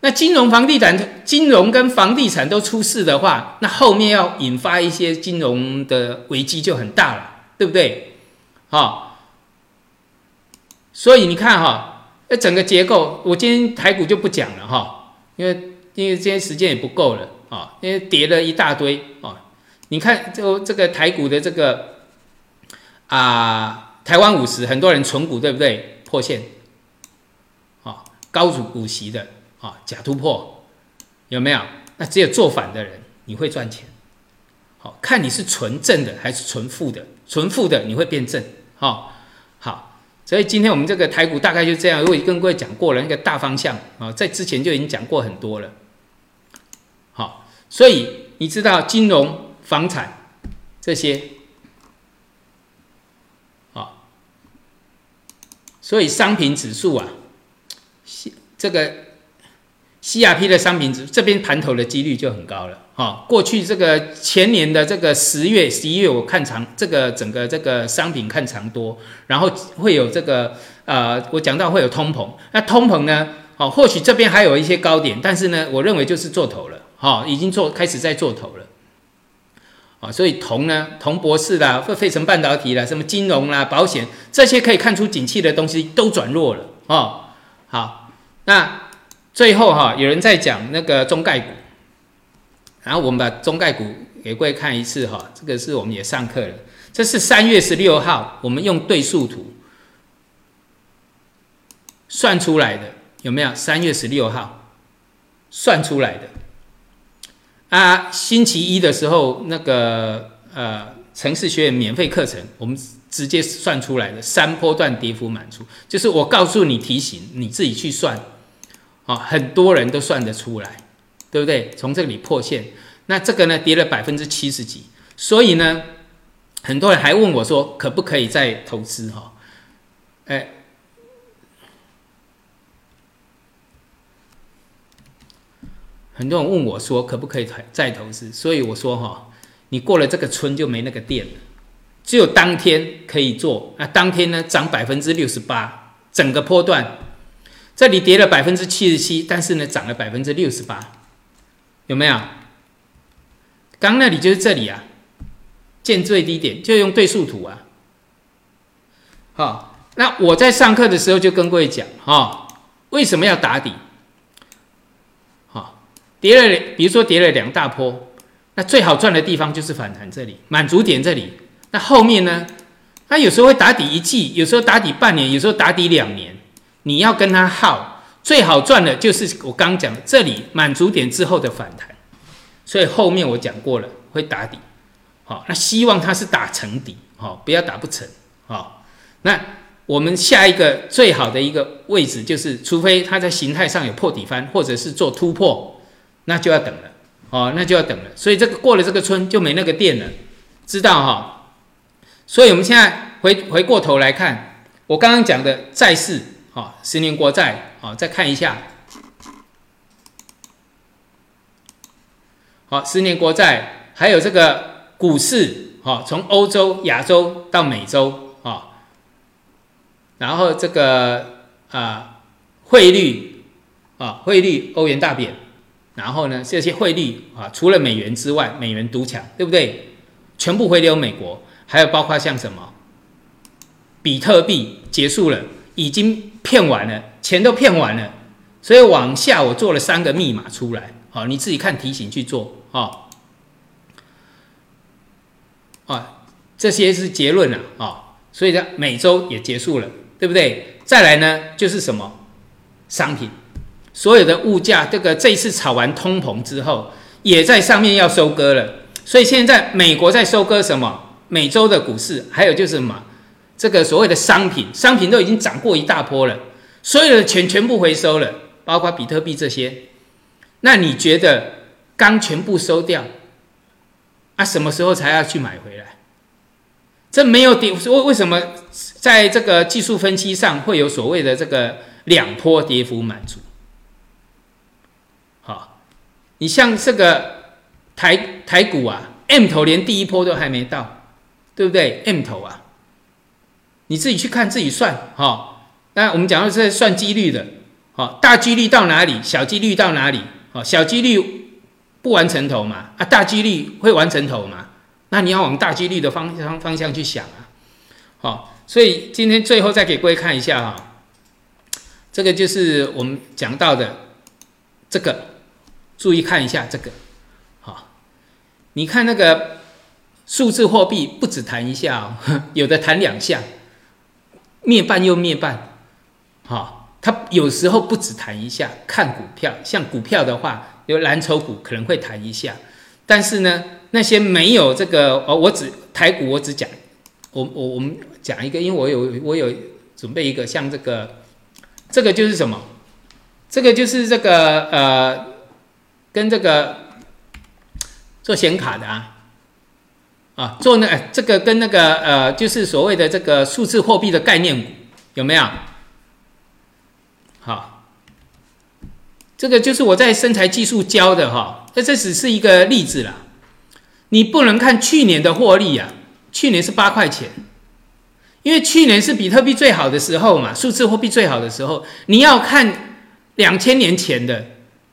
S1: 那金融、房地产、金融跟房地产都出事的话，那后面要引发一些金融的危机就很大了，对不对？好，所以你看哈，那整个结构，我今天台股就不讲了哈，因为因为今天时间也不够了啊，因为跌了一大堆啊。你看，就这个台股的这个啊，台湾五十，很多人存股对不对？破线啊。高主股息的啊，假突破有没有？那只有做反的人你会赚钱。好看你是纯正的还是纯负的？纯负的你会变正。好，好，所以今天我们这个台股大概就这样。我已经跟各位讲过了那个大方向啊，在之前就已经讲过很多了。好，所以你知道金融、房产这些，好，所以商品指数啊。这个 C R P 的商品值这边盘头的几率就很高了哈。过去这个前年的这个十月、十一月，我看长这个整个这个商品看长多，然后会有这个呃，我讲到会有通膨。那通膨呢，好，或许这边还有一些高点，但是呢，我认为就是做头了哈，已经做开始在做头了啊。所以铜呢，铜博士啦，或费城半导体啦，什么金融啦、保险这些可以看出景气的东西都转弱了哦。好。那最后哈，有人在讲那个中概股，然后我们把中概股给各位看一次哈，这个是我们也上课了，这是三月十六号，我们用对数图算出来的，有没有？三月十六号算出来的啊，星期一的时候那个呃，城市学院免费课程，我们直接算出来的三波段跌幅满足，就是我告诉你提醒，你自己去算。啊，很多人都算得出来，对不对？从这里破线，那这个呢跌了百分之七十几，所以呢，很多人还问我说，可不可以再投资？哈，哎，很多人问我说可不可以再投资，所以我说哈，你过了这个村就没那个店了，只有当天可以做。那当天呢涨百分之六十八，整个波段这里跌了百分之七十七，但是呢涨了百分之六十八，有没有？刚那里就是这里啊，见最低点就用对数图啊。好，那我在上课的时候就跟各位讲哈，为什么要打底？好，跌了，比如说跌了两大波，那最好赚的地方就是反弹这里，满足点这里。那后面呢？它有时候会打底一季，有时候打底半年，有时候打底两年。你要跟它耗，最好赚的就是我刚讲这里满足点之后的反弹。所以后面我讲过了，会打底。好，那希望它是打成底，好，不要打不成，好。那我们下一个最好的一个位置就是，除非它在形态上有破底翻，或者是做突破，那就要等了哦，那就要等了。所以这个过了这个村就没那个店了，知道哈？所以我们现在回回过头来看，我刚刚讲的债市啊，十年国债好，再看一下，好，十年国债还有这个股市啊，从欧洲、亚洲到美洲。啊然后这个啊汇率啊汇率欧元大贬，然后呢这些汇率啊除了美元之外，美元独强，对不对？全部回流美国，还有包括像什么比特币结束了，已经骗完了，钱都骗完了，所以往下我做了三个密码出来，好，你自己看题型去做啊啊，这些是结论了啊，所以呢美洲也结束了。对不对？再来呢，就是什么商品，所有的物价，这个这次炒完通膨之后，也在上面要收割了。所以现在美国在收割什么？美洲的股市，还有就是什么？这个所谓的商品，商品都已经涨过一大波了，所有的钱全部回收了，包括比特币这些。那你觉得刚全部收掉，啊，什么时候才要去买回来？这没有跌，为为什么在这个技术分析上会有所谓的这个两波跌幅满足？好，你像这个台台股啊，M 头连第一波都还没到，对不对？M 头啊，你自己去看，自己算哈。那我们讲的是算几率的，好，大几率到哪里，小几率到哪里？好，小几率不完成头嘛，啊，大几率会完成头嘛？那你要往大几率的方向方向去想啊，好，所以今天最后再给各位看一下哈，这个就是我们讲到的这个，注意看一下这个，好，你看那个数字货币不止弹一下哦，有的弹两下，灭半又灭半，好，他有时候不止弹一下，看股票，像股票的话，有蓝筹股可能会弹一下，但是呢。那些没有这个哦，我只台股，我只讲，我我我们讲一个，因为我有我有准备一个像这个，这个就是什么？这个就是这个呃，跟这个做显卡的啊，啊，做那这个跟那个呃，就是所谓的这个数字货币的概念股有没有？好，这个就是我在身材技术教的哈，那这只是一个例子了。你不能看去年的获利啊，去年是八块钱，因为去年是比特币最好的时候嘛，数字货币最好的时候。你要看两千年前的，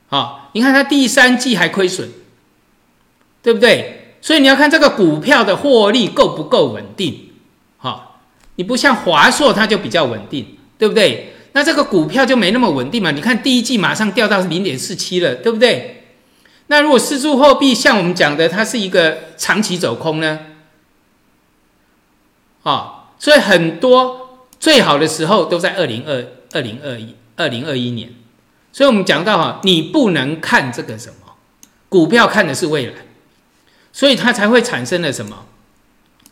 S1: 啊，你看它第三季还亏损，对不对？所以你要看这个股票的获利够不够稳定，好，你不像华硕它就比较稳定，对不对？那这个股票就没那么稳定嘛？你看第一季马上掉到零点四七了，对不对？那如果四柱货币像我们讲的，它是一个长期走空呢？啊，所以很多最好的时候都在二零二二零二一二零二一年。所以我们讲到哈，你不能看这个什么股票，看的是未来，所以它才会产生了什么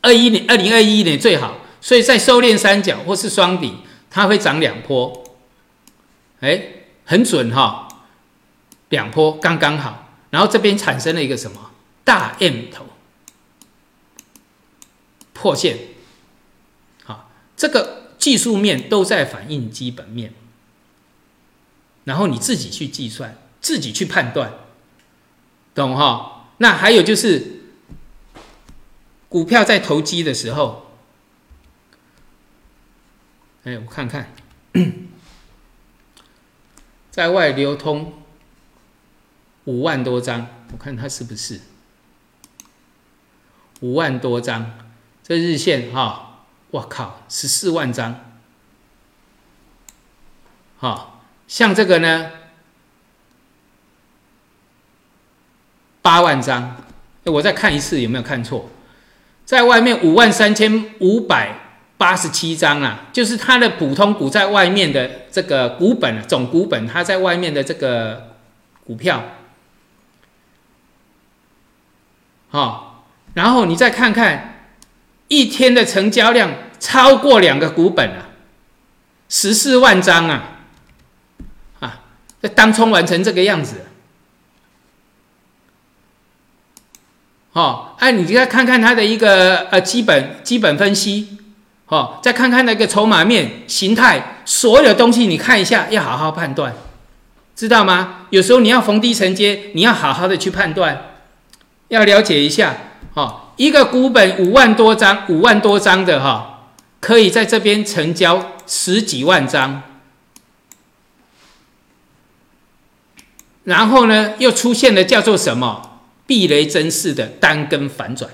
S1: 二一年二零二一年最好，所以在收敛三角或是双底，它会涨两波，哎，很准哈，两波刚刚好。然后这边产生了一个什么？大 M 头。破线，好，这个技术面都在反映基本面，然后你自己去计算，自己去判断，懂哈？那还有就是，股票在投机的时候，哎，我看看，在外流通五万多张，我看它是不是五万多张？这日线哈，我靠，十四万张，好，像这个呢？八万张，我再看一次有没有看错？在外面五万三千五百八十七张啊，就是它的普通股在外面的这个股本总股本，它在外面的这个股票，好，然后你再看看一天的成交量超过两个股本啊，十四万张啊，啊，这当冲完成这个样子。哦，哎，你再看看它的一个呃基本基本分析，哦，再看看那个筹码面形态，所有东西你看一下，要好好判断，知道吗？有时候你要逢低承接，你要好好的去判断，要了解一下，哦，一个股本五万多张，五万多张的哈，可以在这边成交十几万张，然后呢，又出现了叫做什么？避雷针式的单根反转，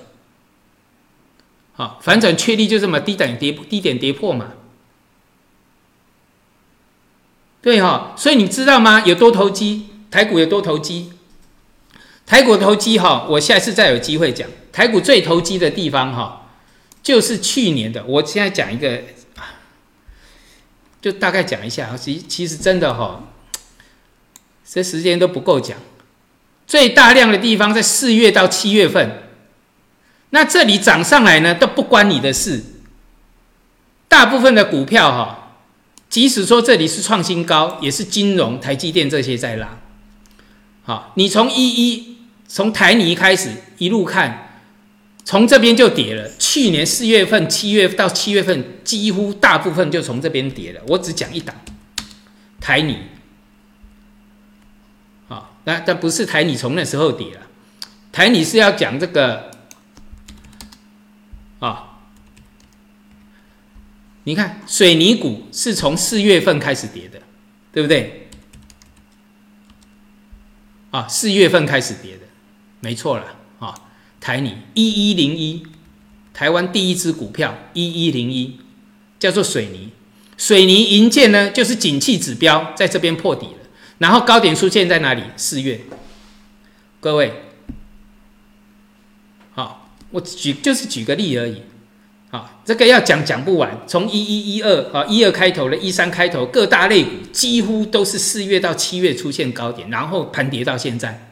S1: 啊，反转确立就这么低点跌低点跌破嘛？对哈，所以你知道吗？有多投机，台股有多投机，台股投机哈，我下次再有机会讲台股最投机的地方哈，就是去年的。我现在讲一个，就大概讲一下其其实真的哈，这时间都不够讲。最大量的地方在四月到七月份，那这里涨上来呢都不关你的事。大部分的股票哈，即使说这里是创新高，也是金融、台积电这些在拉。好，你从一一从台泥开始一路看，从这边就跌了。去年四月份、七月到七月份，几乎大部分就从这边跌了。我只讲一档，台泥。好那但不是台你从那时候跌了，台你是要讲这个啊，你看水泥股是从四月份开始跌的，对不对？啊，四月份开始跌的，没错了啊，台泥一一零一，台湾第一支股票一一零一，叫做水泥，水泥银建呢就是景气指标在这边破底了。然后高点出现在哪里？四月，各位，我举就是举个例而已，好，这个要讲讲不完。从一一一二啊，一二开头的，一三开头各大类股几乎都是四月到七月出现高点，然后盘跌到现在。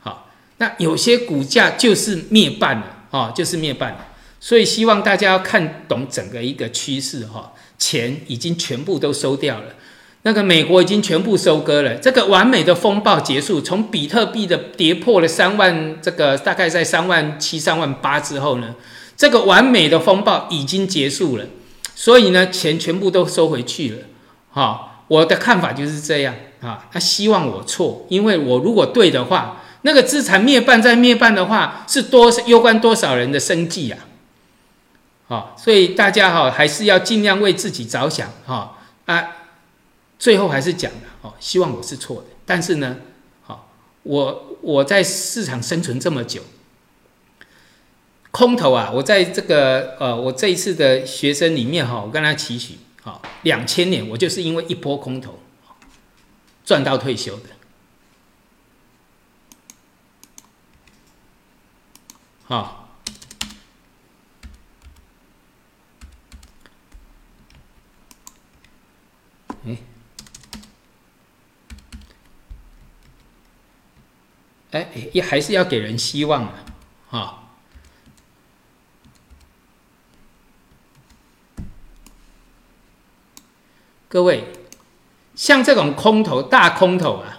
S1: 好，那有些股价就是灭半了啊，就是灭半了。所以希望大家要看懂整个一个趋势哈，钱已经全部都收掉了。那个美国已经全部收割了，这个完美的风暴结束。从比特币的跌破了三万，这个大概在三万七、三万八之后呢，这个完美的风暴已经结束了。所以呢，钱全部都收回去了。哈，我的看法就是这样啊。他希望我错，因为我如果对的话，那个资产灭半再灭半的话，是多攸关多少人的生计啊？好，所以大家哈还是要尽量为自己着想哈啊。最后还是讲的哦，希望我是错的。但是呢，好，我我在市场生存这么久，空头啊，我在这个呃，我这一次的学生里面哈，我跟他期许，好，两千年我就是因为一波空头赚到退休的，好，哎，也还是要给人希望啊！哈，各位，像这种空头大空头啊，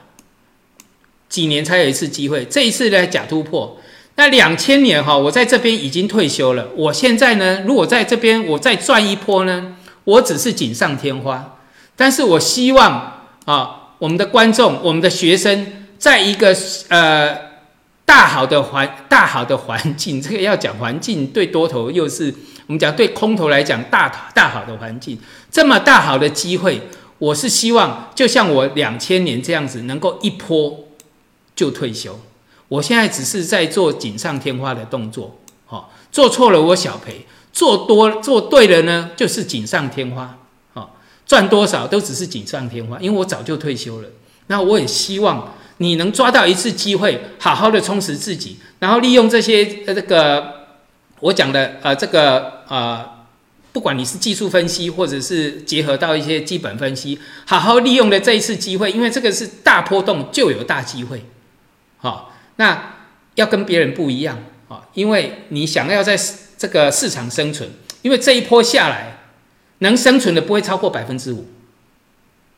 S1: 几年才有一次机会。这一次呢，假突破。那两千年哈，我在这边已经退休了。我现在呢，如果在这边我再赚一波呢，我只是锦上添花。但是我希望啊，我们的观众，我们的学生。在一个呃大好的环大好的环境，这个要讲环境对多头又是我们讲对空头来讲大大好的环境，这么大好的机会，我是希望就像我两千年这样子，能够一波就退休。我现在只是在做锦上添花的动作，好，做错了我小赔，做多做对了呢，就是锦上添花，好，赚多少都只是锦上添花，因为我早就退休了。那我也希望你能抓到一次机会，好好的充实自己，然后利用这些呃这个我讲的呃这个呃，不管你是技术分析，或者是结合到一些基本分析，好好利用的这一次机会，因为这个是大波动就有大机会，好。那要跟别人不一样啊，因为你想要在这个市场生存，因为这一波下来，能生存的不会超过百分之五。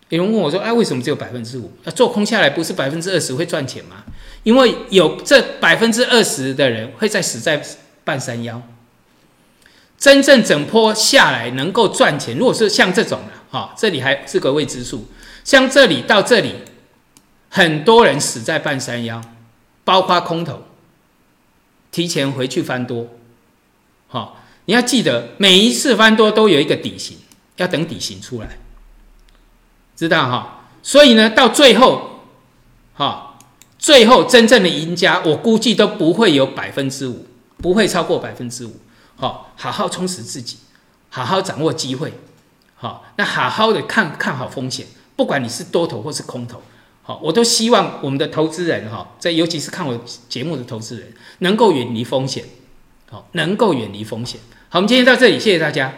S1: 有人问我说：“哎，为什么只有百分之五？那做空下来不是百分之二十会赚钱吗？”因为有这百分之二十的人会在死在半山腰。真正整坡下来能够赚钱，如果是像这种的，哈，这里还是个未知数。像这里到这里，很多人死在半山腰。包括空头，提前回去翻多，好，你要记得每一次翻多都有一个底型，要等底型出来，知道哈？所以呢，到最后，哈，最后真正的赢家，我估计都不会有百分之五，不会超过百分之五。好，好好充实自己，好好掌握机会，好，那好好的看看好风险，不管你是多头或是空头。好，我都希望我们的投资人哈，在尤其是看我节目的投资人，能够远离风险，好，能够远离风险。好，我们今天到这里，谢谢大家。